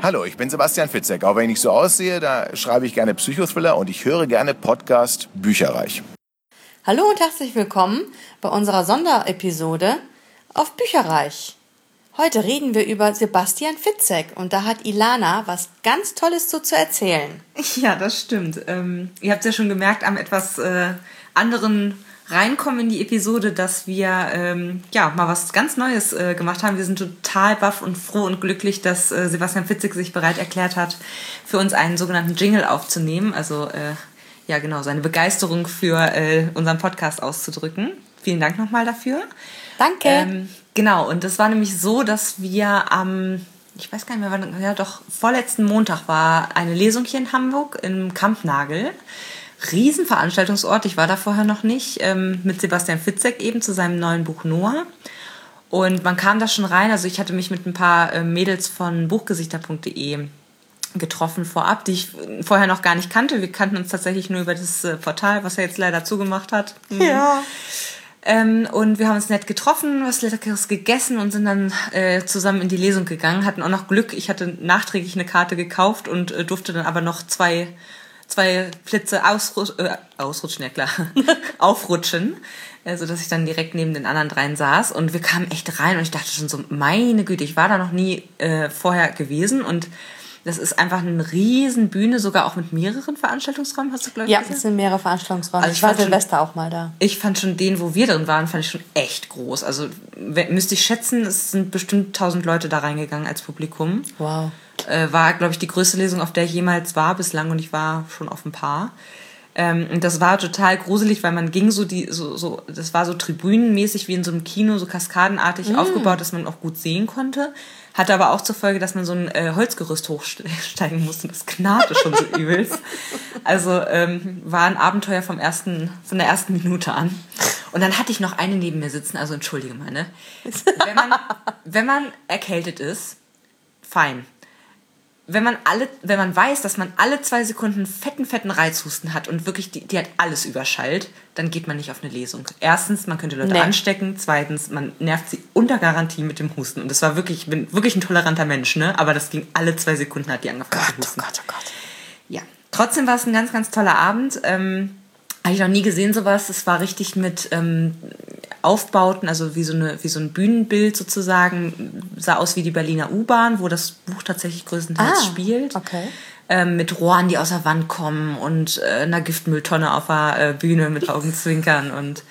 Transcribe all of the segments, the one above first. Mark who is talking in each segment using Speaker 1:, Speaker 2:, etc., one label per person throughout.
Speaker 1: Hallo, ich bin Sebastian Fitzek. Auch wenn ich nicht so aussehe, da schreibe ich gerne Psychothriller und ich höre gerne Podcast Bücherreich.
Speaker 2: Hallo und herzlich willkommen bei unserer Sonderepisode auf Bücherreich. Heute reden wir über Sebastian Fitzek und da hat Ilana was ganz Tolles zu, zu erzählen.
Speaker 3: Ja, das stimmt. Ähm, ihr habt ja schon gemerkt am etwas äh, anderen reinkommen in die Episode, dass wir ähm, ja mal was ganz Neues äh, gemacht haben. Wir sind total baff und froh und glücklich, dass äh, Sebastian Fitzig sich bereit erklärt hat, für uns einen sogenannten Jingle aufzunehmen. Also äh, ja genau, seine Begeisterung für äh, unseren Podcast auszudrücken. Vielen Dank nochmal dafür.
Speaker 2: Danke.
Speaker 3: Ähm, genau, und es war nämlich so, dass wir am, ich weiß gar nicht mehr, wann, ja doch, vorletzten Montag war eine Lesung hier in Hamburg im Kampnagel. Riesenveranstaltungsort, ich war da vorher noch nicht, ähm, mit Sebastian Fitzek eben zu seinem neuen Buch Noah. Und man kam da schon rein, also ich hatte mich mit ein paar äh, Mädels von buchgesichter.de getroffen vorab, die ich vorher noch gar nicht kannte. Wir kannten uns tatsächlich nur über das äh, Portal, was er jetzt leider zugemacht hat.
Speaker 2: Mhm. Ja.
Speaker 3: Ähm, und wir haben uns nett getroffen, was Leckeres gegessen und sind dann äh, zusammen in die Lesung gegangen. Hatten auch noch Glück. Ich hatte nachträglich eine Karte gekauft und äh, durfte dann aber noch zwei zwei Plätze ausrutsch, äh, ausrutschen, ja klar, aufrutschen, also dass ich dann direkt neben den anderen dreien saß und wir kamen echt rein und ich dachte schon so, meine Güte, ich war da noch nie äh, vorher gewesen und das ist einfach eine riesen Bühne, sogar auch mit mehreren Veranstaltungsräumen, hast du glaube
Speaker 2: ich Ja, es sind mehrere Veranstaltungsräume. Also ich, ich war Silvester auch mal da.
Speaker 3: Ich fand schon den, wo wir drin waren, fand ich schon echt groß. Also müsste ich schätzen, es sind bestimmt tausend Leute da reingegangen als Publikum.
Speaker 2: Wow
Speaker 3: äh, war, glaube ich, die größte Lesung, auf der ich jemals war bislang und ich war schon auf ein paar. Ähm, und das war total gruselig, weil man ging so die, so, so, das war so tribünenmäßig wie in so einem Kino, so kaskadenartig mm. aufgebaut, dass man auch gut sehen konnte. Hatte aber auch zur Folge, dass man so ein äh, Holzgerüst hochsteigen musste. Das knarrte schon so übelst. Also ähm, war ein Abenteuer vom ersten, von der ersten Minute an. Und dann hatte ich noch eine neben mir sitzen, also entschuldige mal, ne? Wenn man, wenn man erkältet ist, fein wenn man alle, wenn man weiß, dass man alle zwei Sekunden fetten, fetten Reizhusten hat und wirklich die, die hat alles überschallt, dann geht man nicht auf eine Lesung. Erstens, man könnte Leute nee. anstecken. Zweitens, man nervt sie unter Garantie mit dem Husten. Und das war wirklich, ich bin wirklich ein toleranter Mensch, ne? Aber das ging alle zwei Sekunden, hat die angefangen Gott, zu husten. Oh Gott, oh Gott. Ja. Trotzdem war es ein ganz, ganz toller Abend. Ähm, habe ich noch nie gesehen sowas. Es war richtig mit ähm, Aufbauten, also wie so, eine, wie so ein Bühnenbild sozusagen, sah aus wie die Berliner U-Bahn, wo das Buch tatsächlich größtenteils ah, spielt.
Speaker 2: Okay.
Speaker 3: Ähm, mit Rohren, die aus der Wand kommen und äh, einer Giftmülltonne auf der äh, Bühne mit Augenzwinkern. Und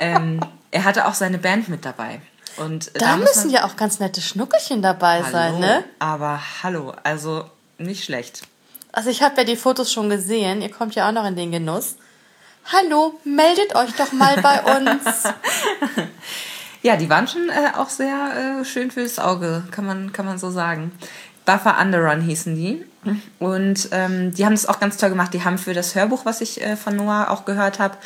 Speaker 3: ähm, er hatte auch seine Band mit dabei. Und
Speaker 2: da, da müssen ja auch ganz nette Schnuckelchen dabei
Speaker 3: hallo,
Speaker 2: sein, ne?
Speaker 3: Aber hallo, also nicht schlecht.
Speaker 2: Also ich habe ja die Fotos schon gesehen. Ihr kommt ja auch noch in den Genuss. Hallo, meldet euch doch mal bei uns.
Speaker 3: ja, die waren schon äh, auch sehr äh, schön fürs Auge, kann man, kann man so sagen. Buffer Underrun hießen die. Und ähm, die haben das auch ganz toll gemacht. Die haben für das Hörbuch, was ich äh, von Noah auch gehört habe,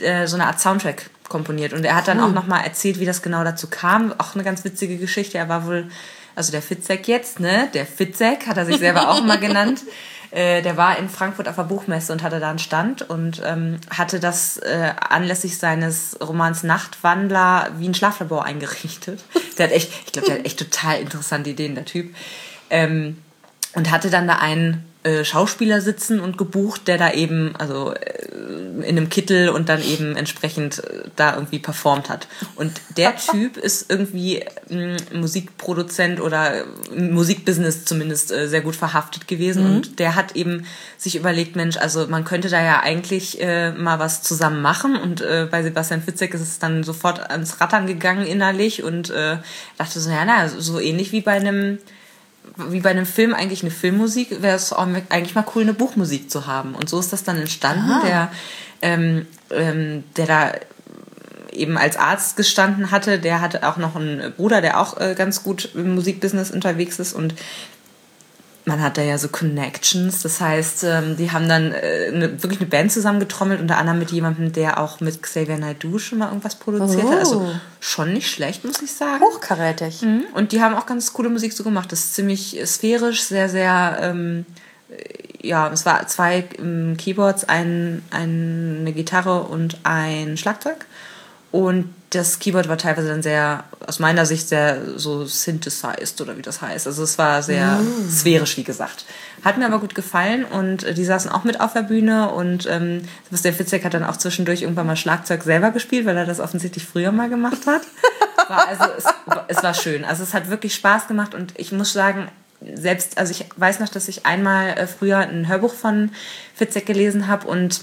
Speaker 3: äh, so eine Art Soundtrack komponiert. Und er hat dann cool. auch nochmal erzählt, wie das genau dazu kam. Auch eine ganz witzige Geschichte. Er war wohl, also der Fitzek jetzt, ne? Der Fitzek hat er sich selber auch mal genannt. Äh, der war in Frankfurt auf der Buchmesse und hatte da einen Stand und ähm, hatte das äh, anlässlich seines Romans Nachtwandler wie ein Schlaflabor eingerichtet. Der hat echt, ich glaube, der hat echt total interessante Ideen, der Typ. Ähm, und hatte dann da einen äh, Schauspieler sitzen und gebucht, der da eben, also äh, in einem Kittel und dann eben entsprechend äh, da irgendwie performt hat. Und der Typ ist irgendwie äh, Musikproduzent oder Musikbusiness zumindest äh, sehr gut verhaftet gewesen mhm. und der hat eben sich überlegt, Mensch, also man könnte da ja eigentlich äh, mal was zusammen machen und äh, bei Sebastian Fitzek ist es dann sofort ans Rattern gegangen innerlich und äh, dachte so, ja, na, so ähnlich wie bei einem wie bei einem Film eigentlich eine Filmmusik, wäre es eigentlich mal cool, eine Buchmusik zu haben. Und so ist das dann entstanden. Ah. Der, ähm, ähm, der da eben als Arzt gestanden hatte, der hatte auch noch einen Bruder, der auch äh, ganz gut im Musikbusiness unterwegs ist und man hat da ja so Connections. Das heißt, ähm, die haben dann äh, wirklich eine Band zusammengetrommelt, unter anderem mit jemandem, der auch mit Xavier Naidoo schon mal irgendwas produziert oh. hat. Also oh. schon nicht schlecht, muss ich sagen.
Speaker 2: Hochkarätig.
Speaker 3: Mhm. Und die haben auch ganz coole Musik so gemacht. Das ist ziemlich sphärisch, sehr, sehr. Ähm, ja, es war zwei ähm, Keyboards, ein, ein, eine Gitarre und ein Schlagzeug. Und das Keyboard war teilweise dann sehr, aus meiner Sicht, sehr so synthesized oder wie das heißt. Also es war sehr mm. sphärisch, wie gesagt. Hat mir aber gut gefallen und äh, die saßen auch mit auf der Bühne und ähm, Sebastian Fitzek hat dann auch zwischendurch irgendwann mal Schlagzeug selber gespielt, weil er das offensichtlich früher mal gemacht hat. War also es, es war schön. Also es hat wirklich Spaß gemacht und ich muss sagen, selbst, also ich weiß noch, dass ich einmal äh, früher ein Hörbuch von Fitzek gelesen habe und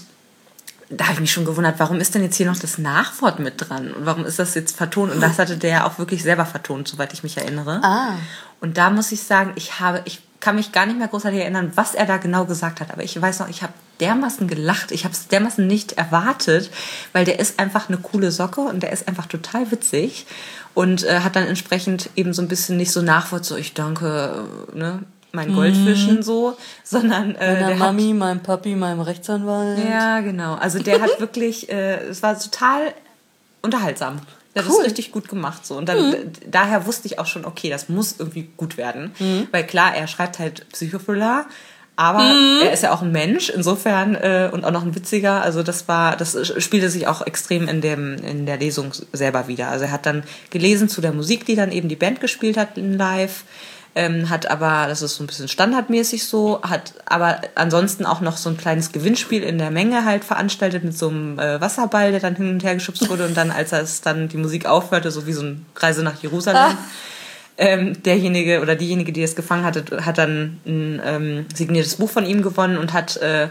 Speaker 3: da habe ich mich schon gewundert, warum ist denn jetzt hier noch das Nachwort mit dran? Und warum ist das jetzt vertont? Und das hatte der ja auch wirklich selber vertont, soweit ich mich erinnere. Ah. Und da muss ich sagen, ich habe, ich kann mich gar nicht mehr großartig erinnern, was er da genau gesagt hat. Aber ich weiß noch, ich habe dermaßen gelacht. Ich habe es dermaßen nicht erwartet, weil der ist einfach eine coole Socke und der ist einfach total witzig und äh, hat dann entsprechend eben so ein bisschen nicht so Nachwort, so ich danke, äh, ne, mein Goldfischen mhm. so, sondern
Speaker 2: äh, Meiner Mami, hat, meinem Papi, meinem Rechtsanwalt.
Speaker 3: Ja, genau. Also der hat wirklich, äh, es war total unterhaltsam. Der cool. hat es richtig gut gemacht so und dann mhm. daher wusste ich auch schon, okay, das muss irgendwie gut werden, mhm. weil klar, er schreibt halt Psychothriller, aber mhm. er ist ja auch ein Mensch, insofern äh, und auch noch ein witziger. Also das war, das spielte sich auch extrem in dem in der Lesung selber wieder. Also er hat dann gelesen zu der Musik, die dann eben die Band gespielt hat in Live ähm, hat aber, das ist so ein bisschen standardmäßig so, hat aber ansonsten auch noch so ein kleines Gewinnspiel in der Menge halt veranstaltet mit so einem äh, Wasserball, der dann hin und her geschubst wurde und dann, als es dann die Musik aufhörte, so wie so eine Reise nach Jerusalem. Ah. Ähm, derjenige oder diejenige, die es gefangen hatte, hat dann ein ähm, signiertes Buch von ihm gewonnen und hat äh,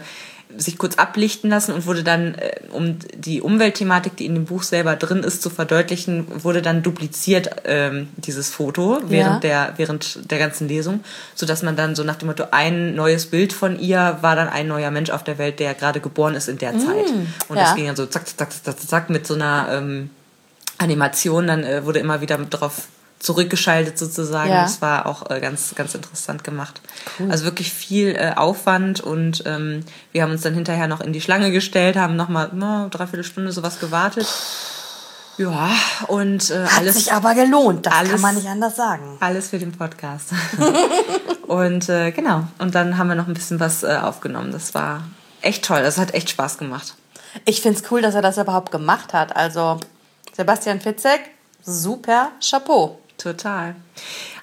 Speaker 3: sich kurz ablichten lassen und wurde dann, äh, um die Umweltthematik, die in dem Buch selber drin ist, zu verdeutlichen, wurde dann dupliziert ähm, dieses Foto während ja. der während der ganzen Lesung, so dass man dann so nach dem Motto ein neues Bild von ihr war dann ein neuer Mensch auf der Welt, der gerade geboren ist in der mm, Zeit. Und ja. das ging dann so zack zack zack zack, zack mit so einer ähm, Animation. Dann äh, wurde immer wieder drauf zurückgeschaltet sozusagen. Ja. Das war auch äh, ganz, ganz interessant gemacht. Cool. Also wirklich viel äh, Aufwand und ähm, wir haben uns dann hinterher noch in die Schlange gestellt, haben nochmal no, dreiviertel Stunde sowas gewartet. Ja, und äh,
Speaker 2: Hat alles. sich aber gelohnt, das alles, kann man nicht anders sagen.
Speaker 3: Alles für den Podcast. und äh, genau, und dann haben wir noch ein bisschen was äh, aufgenommen. Das war echt toll, das hat echt Spaß gemacht.
Speaker 2: Ich finde es cool, dass er das überhaupt gemacht hat. Also Sebastian Fitzek, super Chapeau.
Speaker 3: Total.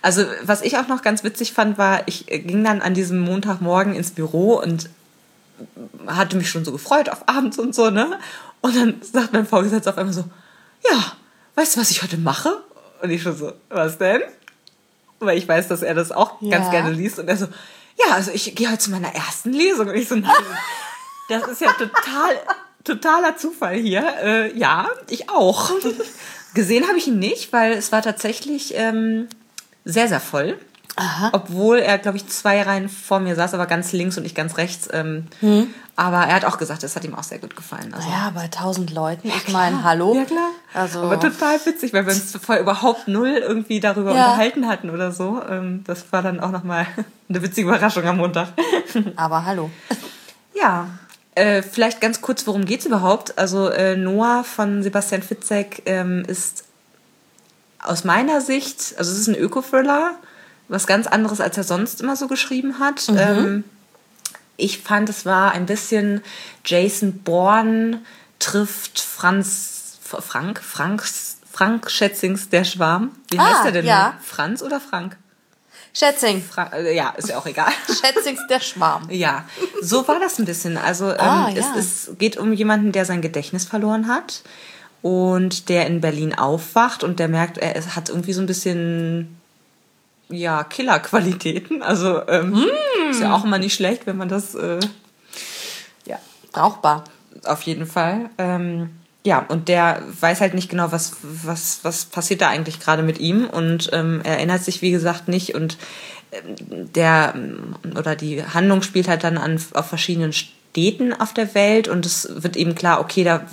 Speaker 3: Also, was ich auch noch ganz witzig fand, war, ich ging dann an diesem Montagmorgen ins Büro und hatte mich schon so gefreut auf abends und so, ne? Und dann sagt mein Vorgesetzter auf einmal so, ja, weißt du, was ich heute mache? Und ich schon so, was denn? Weil ich weiß, dass er das auch ja. ganz gerne liest. Und er so, ja, also ich gehe heute zu meiner ersten Lesung. Und ich so, nein, das ist ja total, totaler Zufall hier. Äh, ja, ich auch. Gesehen habe ich ihn nicht, weil es war tatsächlich ähm, sehr, sehr voll. Aha. Obwohl er, glaube ich, zwei Reihen vor mir saß, aber ganz links und ich ganz rechts. Ähm, hm. Aber er hat auch gesagt, es hat ihm auch sehr gut gefallen.
Speaker 2: Also. Ja, bei tausend Leuten. Ja, ich meine, hallo.
Speaker 3: Ja, klar. Also. Aber total witzig, weil wir uns vorher überhaupt null irgendwie darüber ja. unterhalten hatten oder so. Ähm, das war dann auch nochmal eine witzige Überraschung am Montag.
Speaker 2: Aber hallo.
Speaker 3: Ja, äh, vielleicht ganz kurz, worum geht's überhaupt? Also äh, Noah von Sebastian Fitzek ähm, ist aus meiner Sicht, also es ist ein Öko-Thriller, was ganz anderes, als er sonst immer so geschrieben hat. Mhm. Ähm, ich fand, es war ein bisschen Jason Bourne trifft Franz, Frank, Frank, Frank Schätzings Der Schwarm. Wie ah, heißt er denn? Ja. Franz oder Frank?
Speaker 2: Schätzing.
Speaker 3: Fra äh, ja, ist ja auch egal.
Speaker 2: Schätzings der Schwarm.
Speaker 3: Ja, so war das ein bisschen. Also ähm, ah, ja. es, es geht um jemanden, der sein Gedächtnis verloren hat und der in Berlin aufwacht und der merkt, er hat irgendwie so ein bisschen ja Killerqualitäten. Also ähm, mm. ist ja auch immer nicht schlecht, wenn man das äh,
Speaker 2: ja brauchbar.
Speaker 3: Auf jeden Fall. Ähm, ja, und der weiß halt nicht genau, was, was, was passiert da eigentlich gerade mit ihm und ähm, er erinnert sich, wie gesagt, nicht und ähm, der oder die Handlung spielt halt dann an, auf verschiedenen Städten auf der Welt und es wird eben klar, okay, da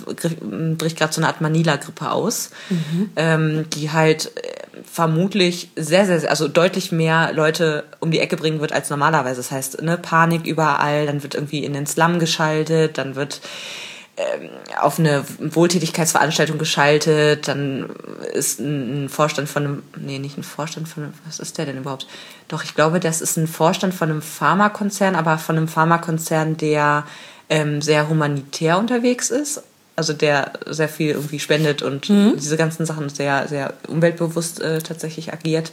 Speaker 3: bricht gerade so eine Art Manila-Grippe aus, mhm. ähm, die halt äh, vermutlich sehr, sehr, also deutlich mehr Leute um die Ecke bringen wird als normalerweise. Das heißt, ne, Panik überall, dann wird irgendwie in den Slum geschaltet, dann wird ähm, auf eine Wohltätigkeitsveranstaltung geschaltet, dann ist ein Vorstand von einem, nee, nicht ein Vorstand von einem, was ist der denn überhaupt? Doch, ich glaube, das ist ein Vorstand von einem Pharmakonzern, aber von einem Pharmakonzern, der ähm, sehr humanitär unterwegs ist. also der sehr viel irgendwie spendet und mhm. diese ganzen Sachen sehr, sehr umweltbewusst äh, tatsächlich agiert.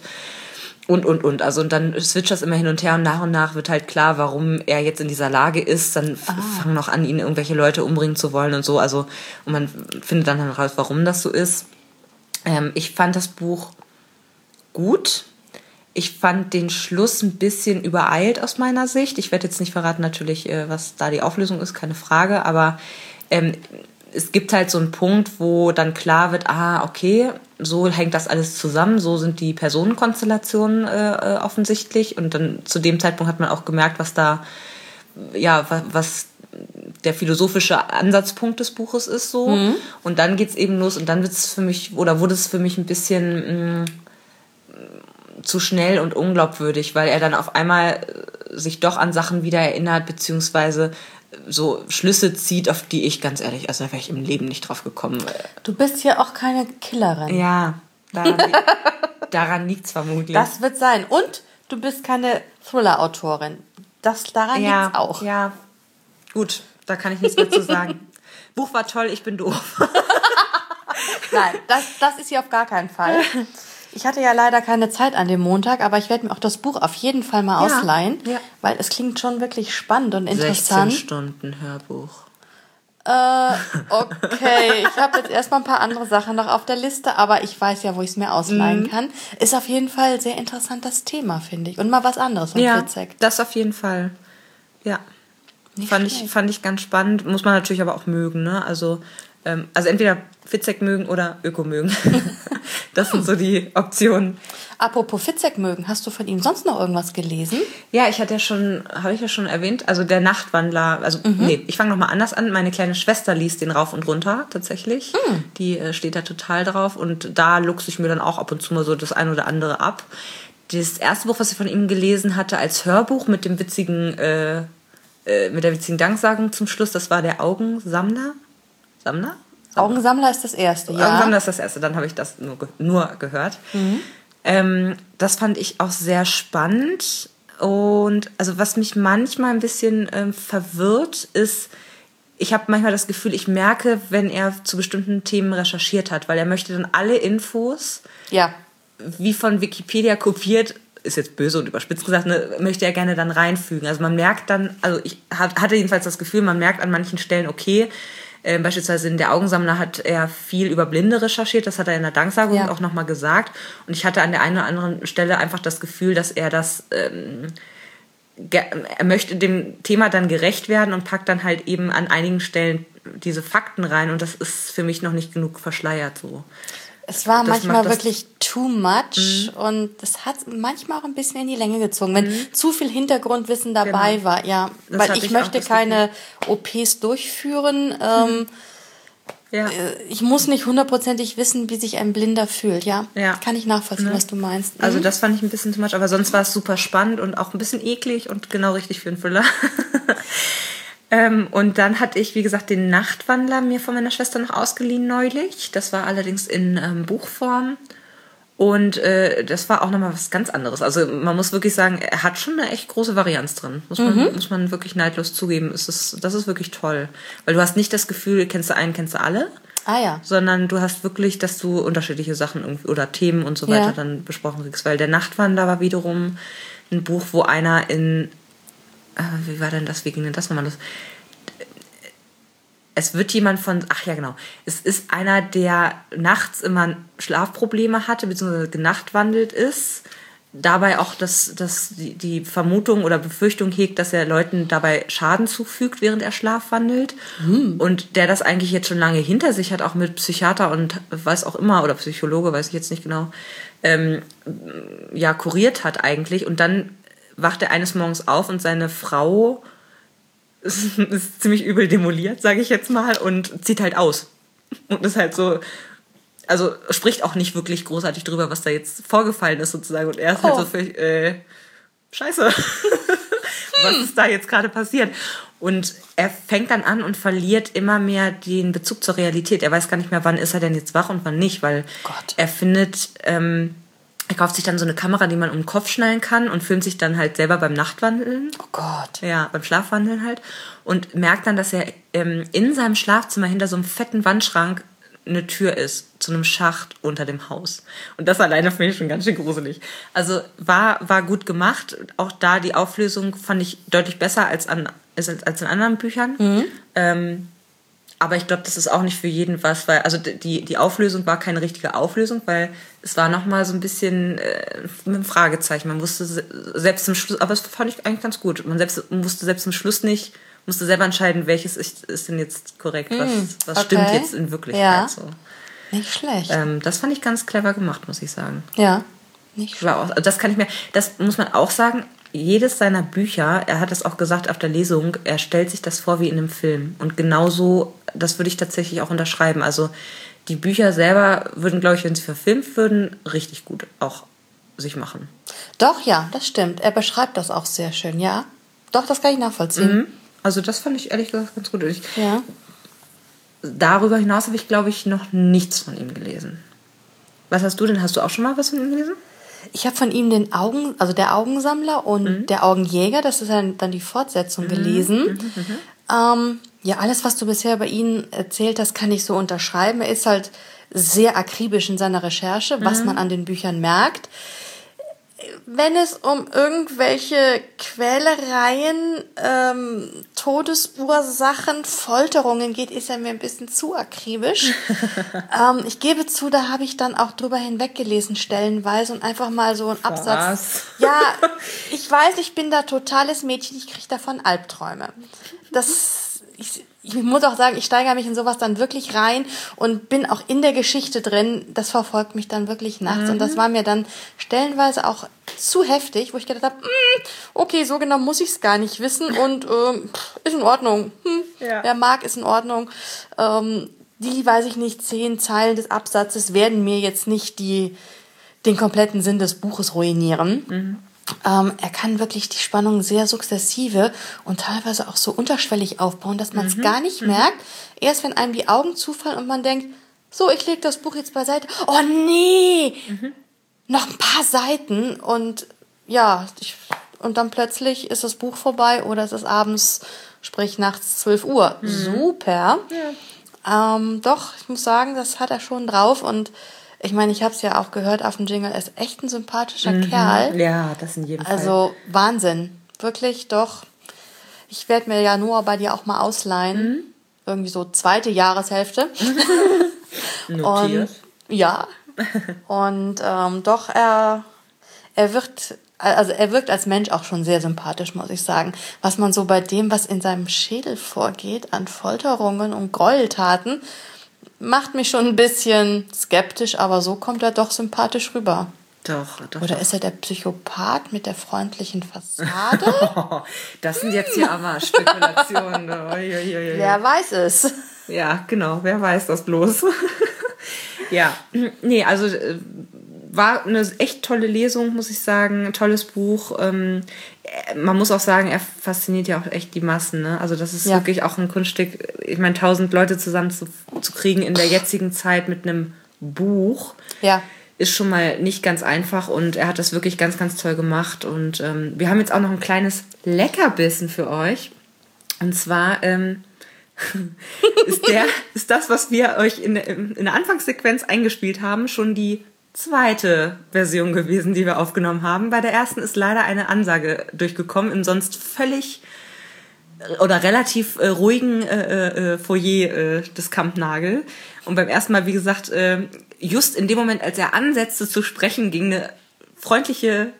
Speaker 3: Und, und, und. Also, und dann switcht das immer hin und her und nach und nach wird halt klar, warum er jetzt in dieser Lage ist. Dann ah. fangen noch an, ihn irgendwelche Leute umbringen zu wollen und so. Also, und man findet dann heraus, warum das so ist. Ähm, ich fand das Buch gut. Ich fand den Schluss ein bisschen übereilt aus meiner Sicht. Ich werde jetzt nicht verraten, natürlich, äh, was da die Auflösung ist, keine Frage. Aber ähm, es gibt halt so einen Punkt, wo dann klar wird, ah, okay, so hängt das alles zusammen, so sind die Personenkonstellationen äh, äh offensichtlich. Und dann zu dem Zeitpunkt hat man auch gemerkt, was da, ja, was, was der philosophische Ansatzpunkt des Buches ist so. Mhm. Und dann geht's eben los und dann wird es für mich, oder wurde es für mich ein bisschen mh, mm, zu schnell und unglaubwürdig, weil er dann auf einmal äh, sich doch an Sachen wieder erinnert, beziehungsweise so Schlüsse zieht, auf die ich ganz ehrlich, also da wäre ich im Leben nicht drauf gekommen.
Speaker 2: Du bist ja auch keine Killerin.
Speaker 3: Ja, daran, daran liegt es vermutlich.
Speaker 2: Das wird sein. Und du bist keine Thriller-Autorin. Das daran
Speaker 3: ja,
Speaker 2: liegt auch.
Speaker 3: Ja, gut, da kann ich nichts mehr zu sagen. Buch war toll, ich bin doof.
Speaker 2: Nein, das, das ist hier auf gar keinen Fall. Ich hatte ja leider keine Zeit an dem Montag, aber ich werde mir auch das Buch auf jeden Fall mal ja, ausleihen, ja. weil es klingt schon wirklich spannend und interessant.
Speaker 3: 16 Stunden Hörbuch.
Speaker 2: Äh, okay. ich habe jetzt erstmal ein paar andere Sachen noch auf der Liste, aber ich weiß ja, wo ich es mir ausleihen mhm. kann. Ist auf jeden Fall sehr interessant das Thema, finde ich. Und mal was anderes von
Speaker 3: ja, Fitzek. Das auf jeden Fall. Ja. fand ich, fand ich ganz spannend. Muss man natürlich aber auch mögen, ne? Also ähm, also entweder Fitzek mögen oder Öko mögen. das sind so die Optionen.
Speaker 2: Apropos Fitzek mögen, hast du von ihm sonst noch irgendwas gelesen?
Speaker 3: Ja, ich hatte ja schon, habe ich ja schon erwähnt, also der Nachtwandler, also mhm. nee, ich fange nochmal anders an. Meine kleine Schwester liest den rauf und runter tatsächlich. Mhm. Die äh, steht da total drauf und da luchse ich mir dann auch ab und zu mal so das ein oder andere ab. Das erste Buch, was ich von ihm gelesen hatte als Hörbuch mit dem witzigen, äh, äh, mit der witzigen Danksagung zum Schluss, das war der Augensammler. Sammler?
Speaker 2: Augensammler ist das erste,
Speaker 3: ja. Augensammler ist das erste, dann habe ich das nur, nur gehört. Mhm. Ähm, das fand ich auch sehr spannend. Und also was mich manchmal ein bisschen ähm, verwirrt, ist, ich habe manchmal das Gefühl, ich merke, wenn er zu bestimmten Themen recherchiert hat, weil er möchte dann alle Infos,
Speaker 2: ja.
Speaker 3: wie von Wikipedia kopiert, ist jetzt böse und überspitzt gesagt, ne, möchte er gerne dann reinfügen. Also man merkt dann, also ich hatte jedenfalls das Gefühl, man merkt an manchen Stellen, okay, ähm, beispielsweise in der Augensammler hat er viel über Blinde recherchiert, das hat er in der Danksagung ja. auch nochmal gesagt. Und ich hatte an der einen oder anderen Stelle einfach das Gefühl, dass er das, ähm, er möchte dem Thema dann gerecht werden und packt dann halt eben an einigen Stellen diese Fakten rein und das ist für mich noch nicht genug verschleiert so.
Speaker 2: Es war das manchmal wirklich too much mhm. und das hat manchmal auch ein bisschen in die Länge gezogen, wenn mhm. zu viel Hintergrundwissen dabei genau. war. Ja, das weil ich, ich möchte keine OPs durchführen. Mhm. Ähm, ja. Äh, ich muss nicht hundertprozentig wissen, wie sich ein Blinder fühlt. Ja, ja. kann ich nachvollziehen, ne? was du meinst.
Speaker 3: Also mhm. das fand ich ein bisschen too much, aber sonst war es super spannend und auch ein bisschen eklig und genau richtig für einen Thriller. Ähm, und dann hatte ich, wie gesagt, den Nachtwandler mir von meiner Schwester noch ausgeliehen neulich. Das war allerdings in ähm, Buchform. Und äh, das war auch nochmal was ganz anderes. Also man muss wirklich sagen, er hat schon eine echt große Varianz drin. Muss man, mhm. muss man wirklich neidlos zugeben. Es ist, das ist wirklich toll. Weil du hast nicht das Gefühl, kennst du einen, kennst du alle.
Speaker 2: Ah ja.
Speaker 3: Sondern du hast wirklich, dass du unterschiedliche Sachen oder Themen und so weiter ja. dann besprochen kriegst. Weil der Nachtwandler war wiederum ein Buch, wo einer in äh, wie war denn das, wie ging denn das nochmal los? Es wird jemand von, ach ja genau, es ist einer, der nachts immer Schlafprobleme hatte, beziehungsweise genachtwandelt ist, dabei auch das, das, die, Vermutung oder Befürchtung hegt, dass er Leuten dabei Schaden zufügt, während er schlafwandelt. Mhm. Und der das eigentlich jetzt schon lange hinter sich hat, auch mit Psychiater und weiß auch immer, oder Psychologe, weiß ich jetzt nicht genau, ähm, ja, kuriert hat eigentlich. Und dann wacht er eines Morgens auf und seine Frau ist, ist ziemlich übel demoliert, sage ich jetzt mal, und zieht halt aus. Und ist halt so, also spricht auch nicht wirklich großartig drüber, was da jetzt vorgefallen ist sozusagen. Und er ist oh. halt so für, oh. äh, scheiße, was ist da jetzt gerade passiert? Und er fängt dann an und verliert immer mehr den Bezug zur Realität. Er weiß gar nicht mehr, wann ist er denn jetzt wach und wann nicht, weil Gott. er findet... Ähm, Er kauft sich dann so eine Kamera, die man um den Kopf schnallen kann und filmt sich dann halt selber beim Nachtwandeln.
Speaker 2: Oh Gott.
Speaker 3: Ja, beim Schlafwandeln halt. Und merkt dann, dass er ähm, in seinem Schlafzimmer hinter so einem fetten Wandschrank eine Tür ist zu einem Schacht unter dem Haus. Und das alleine finde ich schon ganz schön gruselig. Also war, war gut gemacht. Auch da die Auflösung fand ich deutlich besser als, an, als, als in anderen Büchern. Ähm, aber ich glaube, das ist auch nicht für jeden was, weil also die, die Auflösung war keine richtige Auflösung, weil es war nochmal so ein bisschen äh, mit einem Fragezeichen. Man wusste se- selbst zum Schluss, aber das fand ich eigentlich ganz gut. Man selbst wusste selbst zum Schluss nicht, musste selber entscheiden, welches ist, ist denn jetzt korrekt, was, was stimmt
Speaker 2: okay.
Speaker 3: jetzt in Wirklichkeit.
Speaker 2: Ja.
Speaker 3: So.
Speaker 2: Nicht schlecht.
Speaker 3: Ähm, das fand ich ganz clever gemacht, muss ich sagen.
Speaker 2: ja. Nicht schlecht.
Speaker 3: War auch, das kann ich mir, das muss man auch sagen, jedes seiner Bücher, er hat es auch gesagt auf der Lesung, er stellt sich das vor wie in einem Film. Und genauso, das würde ich tatsächlich auch unterschreiben. Also die Bücher selber würden, glaube ich, wenn sie verfilmt würden, richtig gut auch sich machen.
Speaker 2: Doch, ja, das stimmt. Er beschreibt das auch sehr schön, ja. Doch, das kann ich nachvollziehen.
Speaker 3: Also das fand ich ehrlich gesagt ganz gut. Ich,
Speaker 2: Ja.
Speaker 3: darüber hinaus habe ich, glaube ich, noch nichts von ihm gelesen. Was hast du denn? Hast du auch schon mal was von ihm gelesen?
Speaker 2: Ich habe von ihm den Augen, also der Augensammler und
Speaker 3: Mhm.
Speaker 2: der Augenjäger, das ist dann, dann die Fortsetzung gelesen.
Speaker 3: Mhm,
Speaker 2: Ähm, ja, alles, was du bisher über ihn erzählt hast, kann ich so unterschreiben. Er ist halt sehr akribisch in seiner Recherche, was
Speaker 3: Mhm.
Speaker 2: man an den Büchern merkt. Wenn es um irgendwelche Quälereien, ähm, Todesursachen, Folterungen geht, ist er mir ein bisschen zu akribisch. ähm, ich gebe zu, da habe ich dann auch drüber hinweggelesen, stellenweise und einfach mal so einen Absatz.
Speaker 3: Was?
Speaker 2: Ja, ich weiß, ich bin da totales Mädchen, ich kriege davon Albträume. Das, ich, ich muss auch sagen, ich steigere mich in sowas dann wirklich rein und bin auch in der Geschichte drin. Das verfolgt mich dann wirklich nachts. Und das war mir dann stellenweise auch zu heftig, wo ich gedacht habe, "Mm, okay, so genau muss ich es gar nicht wissen und ähm, ist in Ordnung. Hm,
Speaker 3: Ja.
Speaker 2: Wer mag, ist in Ordnung. Ähm, die, weiß ich nicht, zehn Zeilen des Absatzes werden mir jetzt nicht die, den kompletten Sinn des Buches ruinieren. Ähm, er kann wirklich die Spannung sehr sukzessive und teilweise auch so unterschwellig aufbauen, dass man es gar nicht merkt. Erst wenn einem die Augen zufallen und man denkt, so, ich lege das Buch jetzt beiseite. Oh nee! Noch ein paar Seiten und ja, ich, und dann plötzlich ist das Buch vorbei oder es ist abends, sprich nachts 12 Uhr. Super. Ähm, doch, ich muss sagen, das hat er schon drauf und ich meine, ich habe es ja auch gehört auf dem Jingle, er ist echt ein sympathischer Kerl.
Speaker 3: Ja, das in jedem Fall.
Speaker 2: Also Wahnsinn. Wirklich, doch. Ich werde mir ja nur bei dir auch mal ausleihen. Irgendwie so zweite Jahreshälfte. Und
Speaker 3: Notiert.
Speaker 2: ja. Und ähm, doch, er, er wird, also er wirkt als Mensch auch schon sehr sympathisch, muss ich sagen. Was man so bei dem, was in seinem Schädel vorgeht, an Folterungen und Gräueltaten, macht mich schon ein bisschen skeptisch, aber so kommt er doch sympathisch rüber.
Speaker 3: Doch, doch.
Speaker 2: Oder ist er der Psychopath mit der freundlichen Fassade?
Speaker 3: Das sind jetzt hier aber Spekulationen.
Speaker 2: Wer weiß es?
Speaker 3: Ja, genau. Wer weiß das bloß? ja, nee, also äh, war eine echt tolle Lesung, muss ich sagen. Ein tolles Buch. Ähm, äh, man muss auch sagen, er fasziniert ja auch echt die Massen. Ne? Also das ist
Speaker 2: Ja.
Speaker 3: wirklich auch ein Kunststück. Ich meine, tausend Leute zusammen zu, zu kriegen in der jetzigen Zeit mit einem Buch
Speaker 2: Ja.
Speaker 3: ist schon mal nicht ganz einfach und er hat das wirklich ganz, ganz toll gemacht. Und ähm, wir haben jetzt auch noch ein kleines Leckerbissen für euch. Und zwar ähm, ist, der, ist das, was wir euch in, in der Anfangssequenz eingespielt haben, schon die zweite Version gewesen, die wir aufgenommen haben. Bei der ersten ist leider eine Ansage durchgekommen im sonst völlig oder relativ äh, ruhigen äh, äh, Foyer äh, des Kampnagel. Und beim ersten Mal, wie gesagt, äh, just in dem Moment, als er ansetzte zu sprechen, ging eine freundliche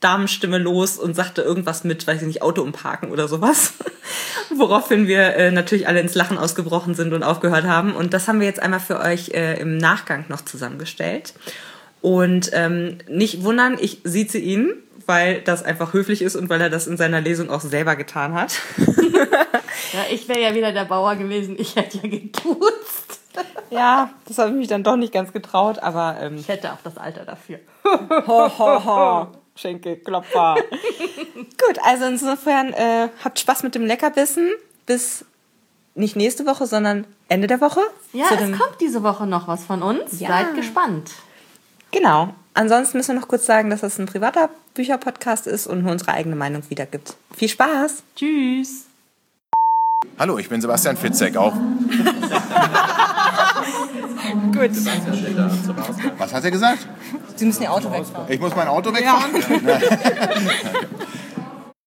Speaker 3: Damenstimme los und sagte irgendwas mit, weiß ich nicht, Auto umparken oder sowas. Woraufhin wir äh, natürlich alle ins Lachen ausgebrochen sind und aufgehört haben. Und das haben wir jetzt einmal für euch äh, im Nachgang noch zusammengestellt. Und ähm, nicht wundern, ich sieze ihn, weil das einfach höflich ist und weil er das in seiner Lesung auch selber getan hat.
Speaker 2: Ja, ich wäre ja wieder der Bauer gewesen. Ich hätte ja geduzt.
Speaker 3: Ja, das habe ich mich dann doch nicht ganz getraut, aber ähm,
Speaker 2: Ich hätte auch das Alter dafür.
Speaker 3: ho, ho, ho. Schenkelklopfer. Gut, also insofern äh, habt Spaß mit dem Leckerbissen bis nicht nächste Woche, sondern Ende der Woche.
Speaker 2: Ja, es kommt diese Woche noch was von uns.
Speaker 3: Ja.
Speaker 2: Seid gespannt.
Speaker 3: Genau. Ansonsten müssen wir noch kurz sagen, dass das ein privater Bücherpodcast ist und nur unsere eigene Meinung wiedergibt. Viel Spaß!
Speaker 2: Tschüss!
Speaker 1: Hallo, ich bin Sebastian Fitzek, auch.
Speaker 3: Gut.
Speaker 1: Was hat er gesagt?
Speaker 3: Sie müssen Ihr Auto wegfahren.
Speaker 1: Ich muss mein Auto wegfahren?